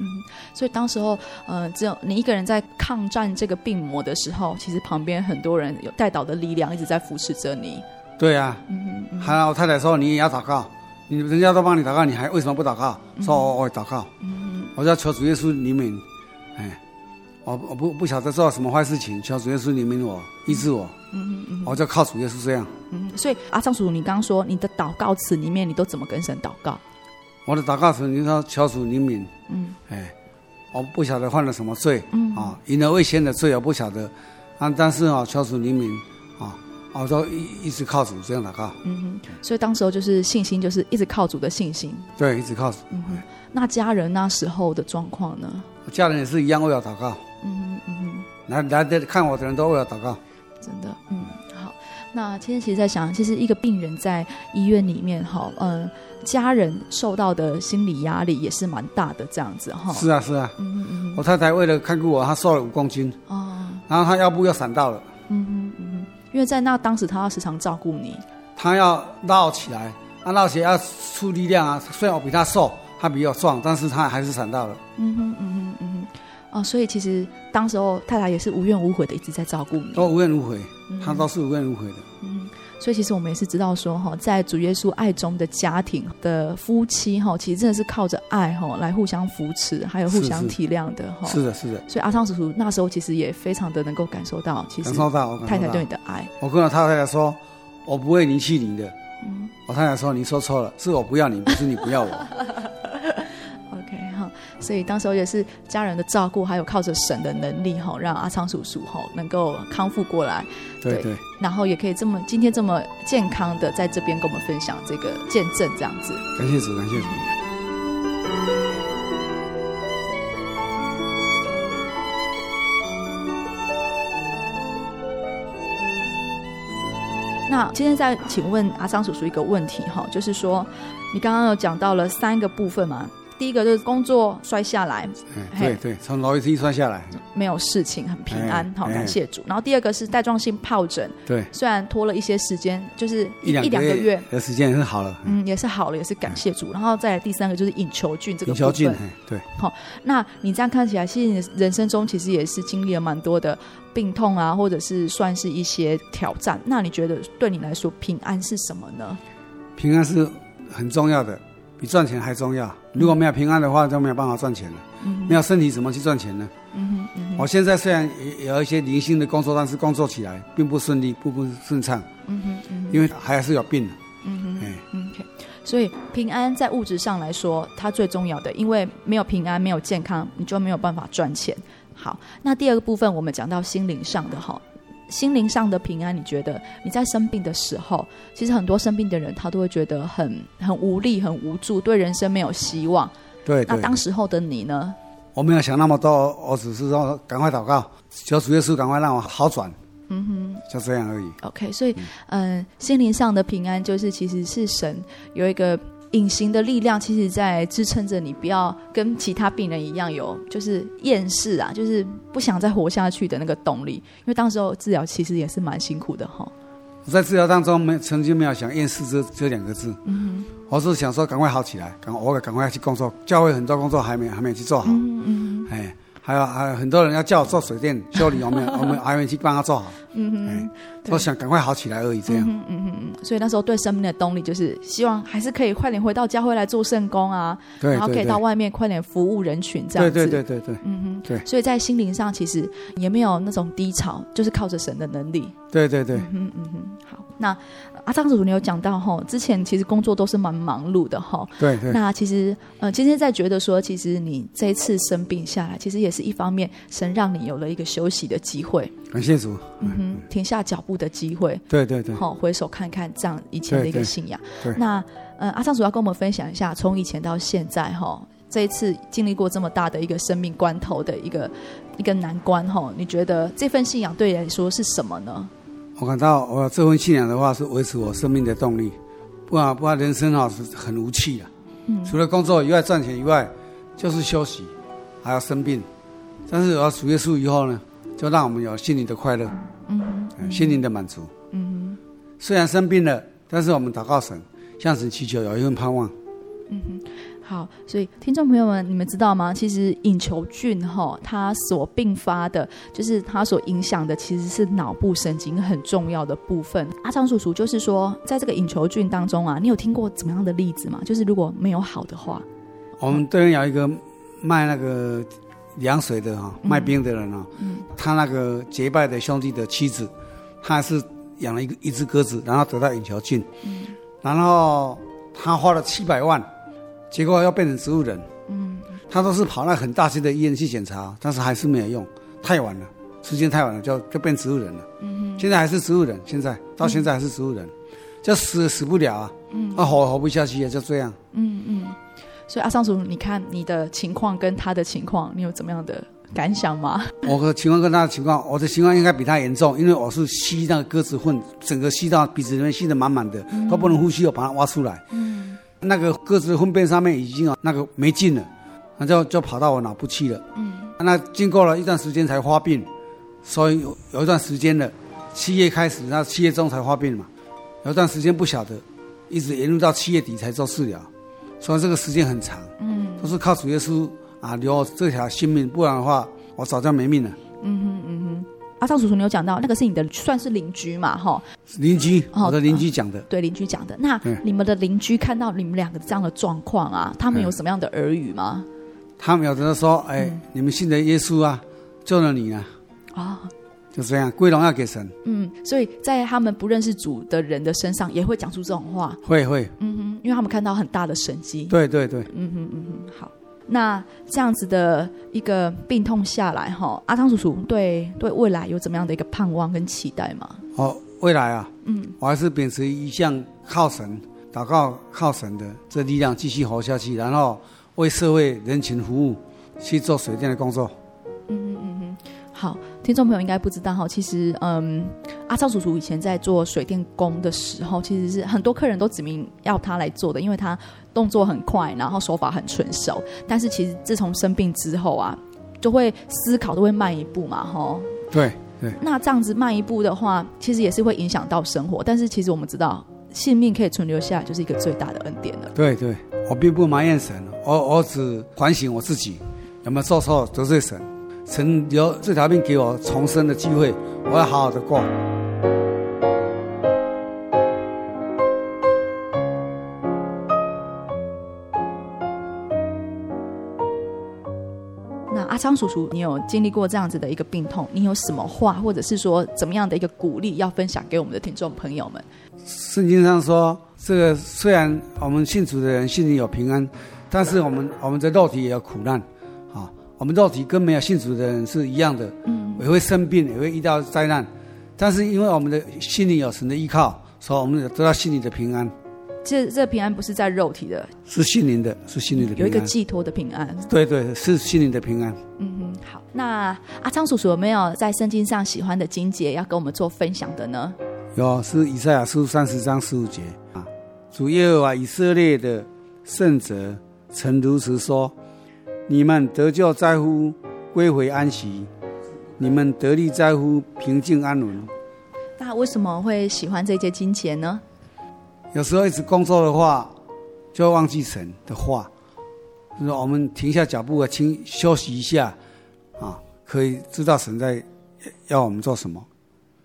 所以当时候，呃，只有你一个人在抗战这个病魔的时候，其实旁边很多人有带导的力量一直在扶持着你。对啊，嗯嗯。还有我太太说你也要祷告，你人家都帮你祷告，你还为什么不祷告？嗯、说我我祷告，嗯，我要求主耶稣怜悯，哎，我我不不晓得做什么坏事情，求主耶稣怜悯我，医治我，嗯嗯嗯，我就靠主耶稣这样。嗯，所以阿昌叔叔，你刚刚说你的祷告词里面，你都怎么跟神祷告？我的祷告词，你说求主怜悯，嗯，哎。我不晓得犯了什么罪，嗯啊，隐而未先的罪我不晓得，啊，但是啊，求主怜悯，啊，我都一一直靠主这样祷告，嗯哼，所以当时候就是信心，就是一直靠主的信心，对，一直靠主。嗯哼，那家人那时候的状况呢？家人也是一样为了祷告，嗯哼嗯哼，来来的看我的人都为了祷告，真的，嗯，好，那今天其实在想，其实一个病人在医院里面，哈，嗯。家人受到的心理压力也是蛮大的，这样子哈。是啊，是啊。嗯嗯嗯。我太太为了看顾我，她瘦了五公斤。哦。然后她腰部又闪到了。嗯嗯嗯。因为在那当时，她要时常照顾你。她要绕起来，啊绕起来要出力量啊。虽然我比她瘦，她比较壮，但是她还是闪到了。嗯哼嗯哼嗯哼。哦，所以其实当时候太太也是无怨无悔的一直在照顾你。都无怨无悔，她都是无怨无悔的。嗯。所以其实我们也是知道说哈，在主耶稣爱中的家庭的夫妻哈，其实真的是靠着爱哈来互相扶持，还有互相体谅的哈。是的，是的。所以阿昌叔叔那时候其实也非常的能够感受到，其实太太对你的爱。我跟我太太说，我不会离弃你的。嗯。我太太说，你说错了，是我不要你，不是你不要我。所以当时候也是家人的照顾，还有靠着神的能力哈，让阿昌叔叔哈能够康复过来。对。然后也可以这么今天这么健康的在这边跟我们分享这个见证，这样子。感谢主，感谢主。那今天再请问阿昌叔叔一个问题哈，就是说你刚刚有讲到了三个部分嘛？第一个就是工作摔下来，哎、对对，从楼梯摔下来，没有事情，很平安，好，感谢主。然后第二个是带状性疱疹，对，虽然拖了一些时间，就是一,一两个月的时间也是好了，嗯，也是好了，也是感谢主。然后再来第三个就是隐球菌这个部分，隐球菌，对，好，那你这样看起来，其实你人生中其实也是经历了蛮多的病痛啊，或者是算是一些挑战。那你觉得对你来说平安是什么呢？平安是很重要的。比赚钱还重要。如果没有平安的话，就没有办法赚钱了。嗯，没有身体怎么去赚钱呢？嗯我现在虽然也有一些零星的工作，但是工作起来并不顺利，不不顺畅。嗯哼，嗯哼，因为还是有病。嗯哼，哎，嗯，okay. 所以平安在物质上来说，它最重要的，因为没有平安，没有健康，你就没有办法赚钱。好，那第二个部分，我们讲到心灵上的哈。心灵上的平安，你觉得你在生病的时候，其实很多生病的人他都会觉得很很无力、很无助，对人生没有希望。对，那当时候的你呢？我没有想那么多，我只是说赶快祷告，求主耶稣赶快让我好转。嗯哼，就这样而已。OK，所以嗯、呃，心灵上的平安就是其实是神有一个。隐形的力量，其实在支撑着你，不要跟其他病人一样有就是厌世啊，就是不想再活下去的那个动力。因为当时候治疗其实也是蛮辛苦的哈。我在治疗当中没曾经没有想厌世这这两个字，嗯哼，我是想说赶快好起来，赶我赶快要去工作，教会很多工作还没还没去做好，嗯嗯，哎。还有还有很多人要叫我做水电 修理，我们我们还没去帮他做好。嗯哼，我想赶快好起来而已，这样。嗯嗯嗯嗯。所以那时候对生命的动力就是希望还是可以快点回到教会来做圣工啊，然后可以到外面快点服务人群这样子。对对对对对。嗯哼，对。所以在心灵上其实也没有那种低潮，就是靠着神的能力。对对对。嗯嗯嗯。好，那。阿张主任，你有讲到哈，之前其实工作都是蛮忙碌的哈。对对。那其实呃，今天在觉得说，其实你这一次生病下来，其实也是一方面，神让你有了一个休息的机会。感谢主。嗯哼，停下脚步的机会。对对对。好，回首看看这样以前的一个信仰。对。对那呃，阿张主要跟我们分享一下，从以前到现在哈，这一次经历过这么大的一个生命关头的一个一个难关哈，你觉得这份信仰对你来说是什么呢？我感到我这份信仰的话是维持我生命的动力，不然不然人生啊是很无趣的。嗯，除了工作以外赚钱以外，就是休息，还要生病。但是我要主耶稣以后呢，就让我们有心灵的快乐，嗯，嗯，心灵的满足。嗯，虽然生病了，但是我们祷告神，向神祈求有一份盼望。嗯哼。好，所以听众朋友们，你们知道吗？其实隐球菌哈，它所并发的，就是它所影响的，其实是脑部神经很重要的部分。阿昌叔叔就是说，在这个隐球菌当中啊，你有听过怎么样的例子吗？就是如果没有好的话，我们这边有一个卖那个凉水的哈，卖冰的人啊，嗯，他那个结拜的兄弟的妻子，他还是养了一个一只鸽子，然后得到隐球菌，嗯，然后他花了七百万。结果要变成植物人，嗯，他都是跑那很大型的医院去检查，但是还是没有用，太晚了，时间太晚了，就就变植物人了。嗯哼，现在还是植物人，现在到现在还是植物人，嗯、就死死不了啊，嗯，啊活活不下去啊就这样。嗯嗯，所以阿尚叔，你看你的情况跟他的情况，你有怎么样的感想吗？我的情况跟他的情况，我的情况应该比他严重，因为我是吸那个鸽子粪，整个吸到鼻子里面吸得满满的，嗯、都不能呼吸，我把它挖出来。嗯。那个鸽子粪便上面已经啊，那个没劲了，那就就跑到我脑部去了。嗯，那经过了一段时间才发病，所以有有一段时间了，七月开始，那七月中才发病嘛，有一段时间不晓得，一直沿路到七月底才做治疗，所以这个时间很长。嗯，都是靠主耶稣啊留这条性命，不然的话我早就没命了。嗯哼嗯哼。阿昌叔叔，你有讲到那个是你的算是邻居嘛？哈，邻居，我的邻居讲的，哦、对邻居讲的。那你们的邻居看到你们两个这样的状况啊，他们有什么样的耳语吗？他们有的说：“哎，嗯、你们信的耶稣啊，救了你啊。”啊，就这样归荣耀给神。嗯，所以在他们不认识主的人的身上，也会讲出这种话。会会，嗯哼，因为他们看到很大的神迹。对对对，嗯哼嗯哼，好。那这样子的一个病痛下来，哈，阿汤叔叔对对未来有怎么样的一个盼望跟期待吗？哦，未来啊，嗯，我还是秉持一向靠神祷告、靠神的这力量继续活下去，然后为社会人群服务，去做水电的工作。嗯嗯嗯嗯，好。听众朋友应该不知道哈，其实嗯，阿超叔叔以前在做水电工的时候，其实是很多客人都指名要他来做的，因为他动作很快，然后手法很纯熟。但是其实自从生病之后啊，就会思考都会慢一步嘛，哈。对对。那这样子慢一步的话，其实也是会影响到生活。但是其实我们知道，性命可以存留下来，就是一个最大的恩典了。对对，我并不埋怨神，我我只反省我自己有没有做错得罪神。曾有这条命给我重生的机会我要好好的过。那阿昌叔叔你有经历过这样子的一个病痛你有什么话或者是说怎么样的一个鼓励要分享给我们的听众朋友们？圣经上说这个虽然我们信主的人心里有平安但是我们我们的肉体也有苦难。我们肉体跟没有信主的人是一样的，嗯，也会生病，也会遇到灾难，但是因为我们的心里有神的依靠，所以我们得到心里的平安。这这平安不是在肉体的，是心灵的，是心灵的平安，有一个寄托的平安。对对，是心灵的平安。嗯哼，好。那阿昌叔叔有没有在圣经上喜欢的经节要跟我们做分享的呢？有，是以赛亚书三十章十五节啊。主耶和华以色列的圣者曾如此说：你们得救在乎归回安息，你们得力在乎平静安稳。那为什么会喜欢这些金钱呢？有时候一直工作的话，就会忘记神的话。就是我们停下脚步啊，轻休息一下，啊，可以知道神在要我们做什么。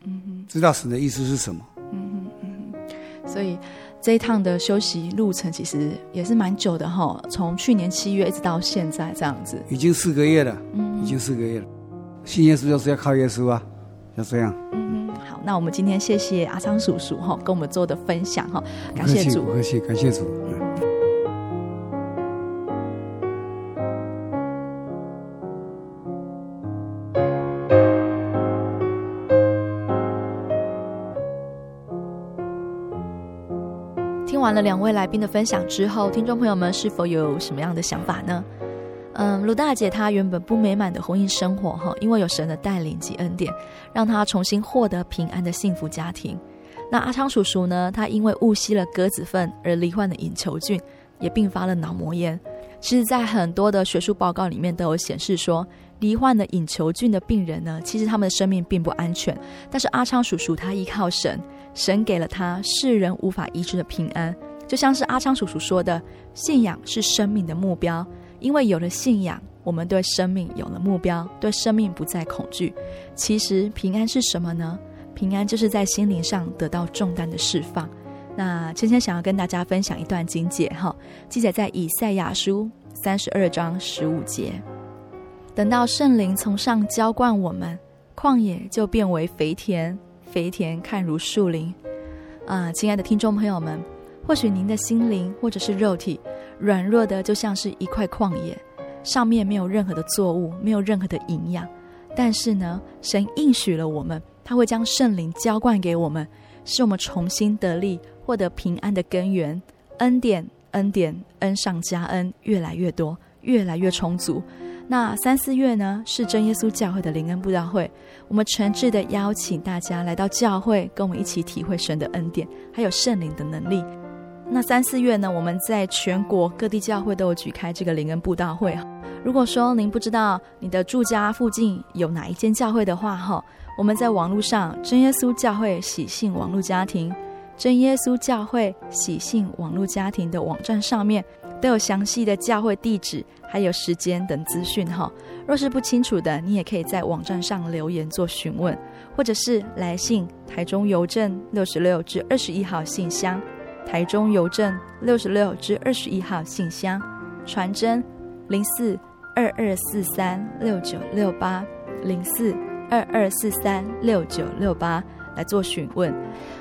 嗯哼，知道神的意思是什么。嗯哼嗯哼。所以这一趟的休息路程其实也是蛮久的哈，从去年七月一直到现在这样子。已经四个月了。嗯，已经四个月了。信耶稣就是要靠耶稣啊，要这样。嗯。好那我们今天谢谢阿昌叔叔哈，跟我们做的分享哈，感谢主，不客气，感谢主。了两位来宾的分享之后，听众朋友们是否有什么样的想法呢？嗯，卢大姐她原本不美满的婚姻生活哈，因为有神的带领及恩典，让她重新获得平安的幸福家庭。那阿昌叔叔呢，他因为误吸了鸽子粪而罹患了隐球菌，也并发了脑膜炎。其实，在很多的学术报告里面都有显示说，罹患了隐球菌的病人呢，其实他们的生命并不安全。但是阿昌叔叔他依靠神，神给了他世人无法医治的平安。就像是阿昌叔叔说的，信仰是生命的目标。因为有了信仰，我们对生命有了目标，对生命不再恐惧。其实平安是什么呢？平安就是在心灵上得到重担的释放。那芊芊想要跟大家分享一段经解哈，记载在以赛亚书三十二章十五节。等到圣灵从上浇灌我们，旷野就变为肥田，肥田看如树林。啊，亲爱的听众朋友们，或许您的心灵或者是肉体。软弱的就像是一块旷野，上面没有任何的作物，没有任何的营养。但是呢，神应许了我们，他会将圣灵浇灌给我们，使我们重新得力，获得平安的根源。恩典，恩典，恩上加恩，越来越多，越来越充足。那三四月呢，是真耶稣教会的灵恩布道会，我们诚挚的邀请大家来到教会，跟我们一起体会神的恩典，还有圣灵的能力。那三四月呢，我们在全国各地教会都有举开这个灵恩布道会。如果说您不知道你的住家附近有哪一间教会的话，哈，我们在网络上真耶稣教会喜信网络家庭、真耶稣教会喜信网络家庭的网站上面都有详细的教会地址还有时间等资讯，哈。若是不清楚的，你也可以在网站上留言做询问，或者是来信台中邮政六十六至二十一号信箱。台中邮政六十六至二十一号信箱，传真零四二二四三六九六八零四二二四三六九六八来做询问。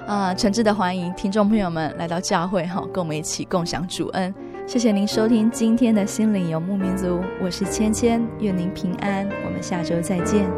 啊、诚挚的欢迎听众朋友们来到教会哈，跟我们一起共享主恩。谢谢您收听今天的心灵游牧民族，我是芊芊，愿您平安，我们下周再见。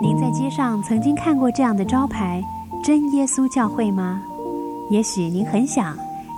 您在街上曾经看过这样的招牌“真耶稣教会”吗？也许您很想，